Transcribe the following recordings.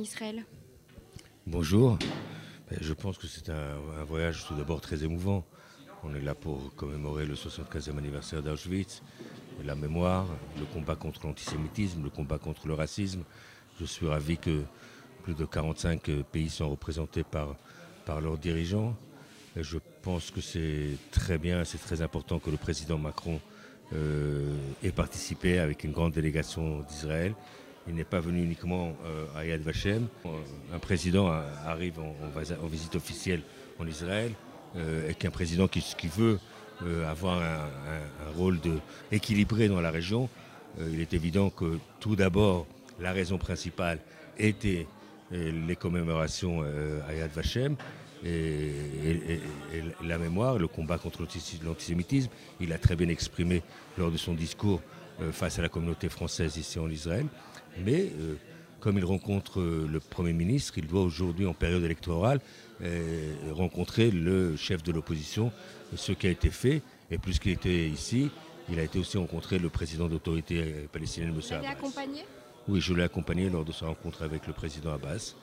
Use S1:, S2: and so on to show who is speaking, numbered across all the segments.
S1: Israël
S2: Bonjour. Ben, je pense que c'est un, voyage tout d'abord très émouvant. On est là pour commémorer le 75e anniversaire d'Auschwitz, la mémoire, le combat contre l'antisémitisme, le combat contre le racisme. Je suis ravi que plus de 45 pays sont représentés par, par leurs dirigeants. je pense que c'est très bien, c'est très important que le président Macron euh, ait participé avec une grande délégation d'Israël il n'est pas venu uniquement euh, à Yad Vashem. Un président arrive en, visite officielle en Israël euh, et qu'un président qui, veut euh, avoir un, rôle équilibré dans la région. il est évident que tout d'abord, la raison principale était les commémorations à Yad Vashem et, la mémoire, le combat contre l'antisémitisme. Il a très bien exprimé lors de son discours face à la communauté française ici en Israël. Mais euh, comme il rencontre euh, le Premier ministre, il doit aujourd'hui, en période électorale, euh, rencontrer le chef de l'opposition, ce qui a été fait. Et plus qu'il était ici, il a été aussi rencontré le président d'autorité palestinienne, M. Abbas. Vous
S1: l'avez accompagné?
S2: Oui, je l'ai accompagné lors de sa rencontre avec le président Abbas.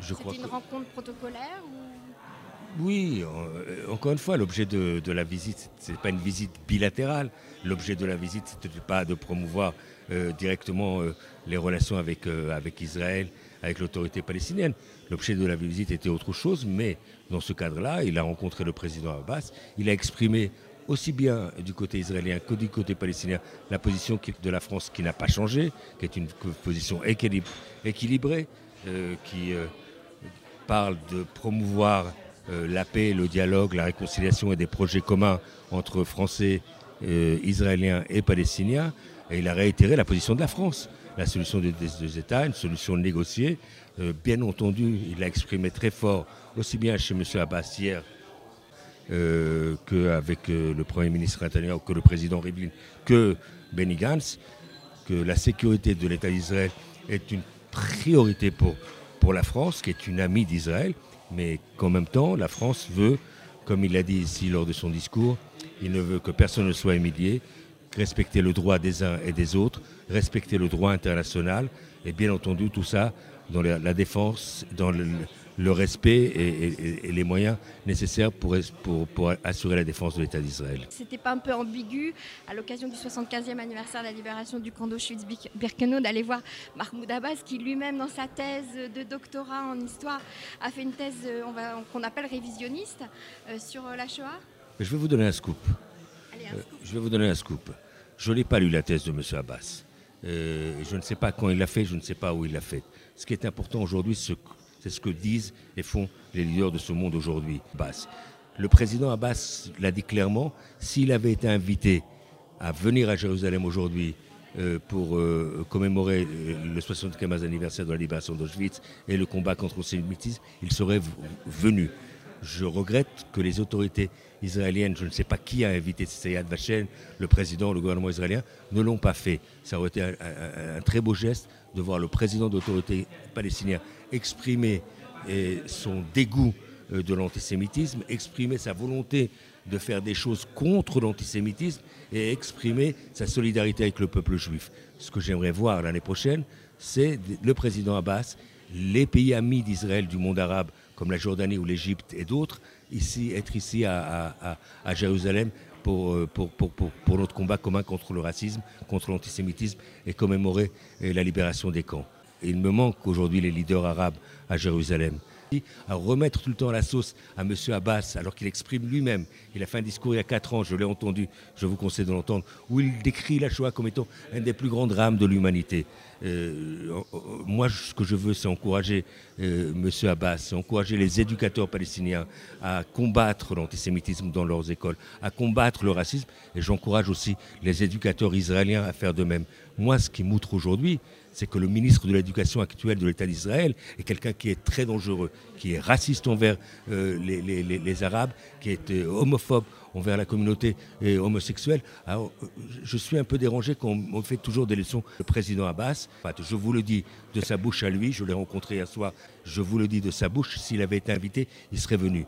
S1: C'était une rencontre protocolaire
S2: oui, encore une fois, l'objet de, la visite, ce n'est pas une visite bilatérale. L'objet de la visite, ce n'était pas de promouvoir euh, directement euh, les relations avec, euh, avec Israël, avec l'autorité palestinienne. L'objet de la visite était autre chose, mais dans ce cadre-là, il a rencontré le président Abbas. Il a exprimé aussi bien du côté israélien que du côté palestinien la position de la France qui n'a pas changé, qui est une position équilibrée, qui parle de promouvoir la paix, le dialogue, la réconciliation et des projets communs entre Français, euh, Israéliens et Palestiniens. Et il a réitéré la position de la France. La solution des deux États, une solution négociée. Euh, bien entendu, il l'a exprimé très fort, aussi bien chez M. Abbas hier qu'avec le Premier ministre Netanyahu, que le président Rivlin, que Benny Gantz, que la sécurité de l'État d'Israël est une priorité pour, pour la France, qui est une amie d'Israël mais qu'en même temps, la France veut, comme il l'a dit ici lors de son discours, il ne veut que personne ne soit humilié, respecter le droit des uns et des autres, respecter le droit international, et bien entendu tout ça dans la, défense, dans le, le respect et, les moyens nécessaires pour, pour, assurer la défense de l'État d'Israël.
S1: C'était pas un peu ambigu, à l'occasion du 75e anniversaire de la libération du camp d'Auschwitz-Birkenau, d'aller voir Mahmoud Abbas, qui lui-même, dans sa thèse de doctorat en histoire, a fait une thèse euh, qu'on appelle révisionniste euh, sur euh, la Shoah
S2: Je vais vous donner un scoop. je vais vous donner un scoop. Je n'ai pas lu la thèse de M. Abbas. je ne sais pas quand il l'a fait, je ne sais pas où il l'a fait. Ce qui est important aujourd'hui, c'est c'est ce que disent et font les leaders de ce monde aujourd'hui. Le président Abbas l'a dit clairement, s'il avait été invité à venir à Jérusalem aujourd'hui euh, pour euh, commémorer le 75e anniversaire de la libération d'Auschwitz et le combat contre l'antisémitisme, il serait venu. Je regrette que les autorités israéliennes, je ne sais pas qui a invité Sayad Vachen, le président, le gouvernement israélien, ne l'ont pas fait. Ça aurait été un, très beau geste de voir le président d'autorité palestinien exprimer son dégoût euh, de l'antisémitisme, exprimer sa volonté de faire des choses contre l'antisémitisme et exprimer sa solidarité avec le peuple juif. Ce que j'aimerais voir l'année prochaine, c'est le président Abbas, les pays amis d'Israël du monde arabe comme la Jordanie ou l'Égypte et d'autres, ici, être ici à, Jérusalem euh, pour, pour, notre combat commun contre le racisme, contre l'antisémitisme et commémorer euh, la libération des camps. il me manque aujourd'hui les leaders arabes à Jérusalem à remettre tout le temps la sauce à M. Abbas, alors qu'il exprime lui-même. Il a fait un discours il y a quatre ans, je l'ai entendu, je vous conseille de l'entendre, où il décrit la Shoah comme étant un des plus grands drames de l'humanité. Euh, moi, ce que je veux, c'est encourager euh, M. Abbas, encourager les éducateurs palestiniens à combattre l'antisémitisme dans leurs écoles, à combattre le racisme, et j'encourage aussi les éducateurs israéliens à faire de même. Moi, ce qui m'outre aujourd'hui, c'est que le ministre de l'Éducation actuel de l'État d'Israël est quelqu'un qui est très dangereux, qui est raciste envers euh, les, Arabes, qui est homophobe envers la communauté euh, homosexuelle. Alors, je suis un peu dérangé qu'on fait toujours des leçons. Le président Abbas, je vous le dis de sa bouche à lui, je l'ai rencontré hier soir, je vous le dis de sa bouche, s'il avait été invité, il serait venu.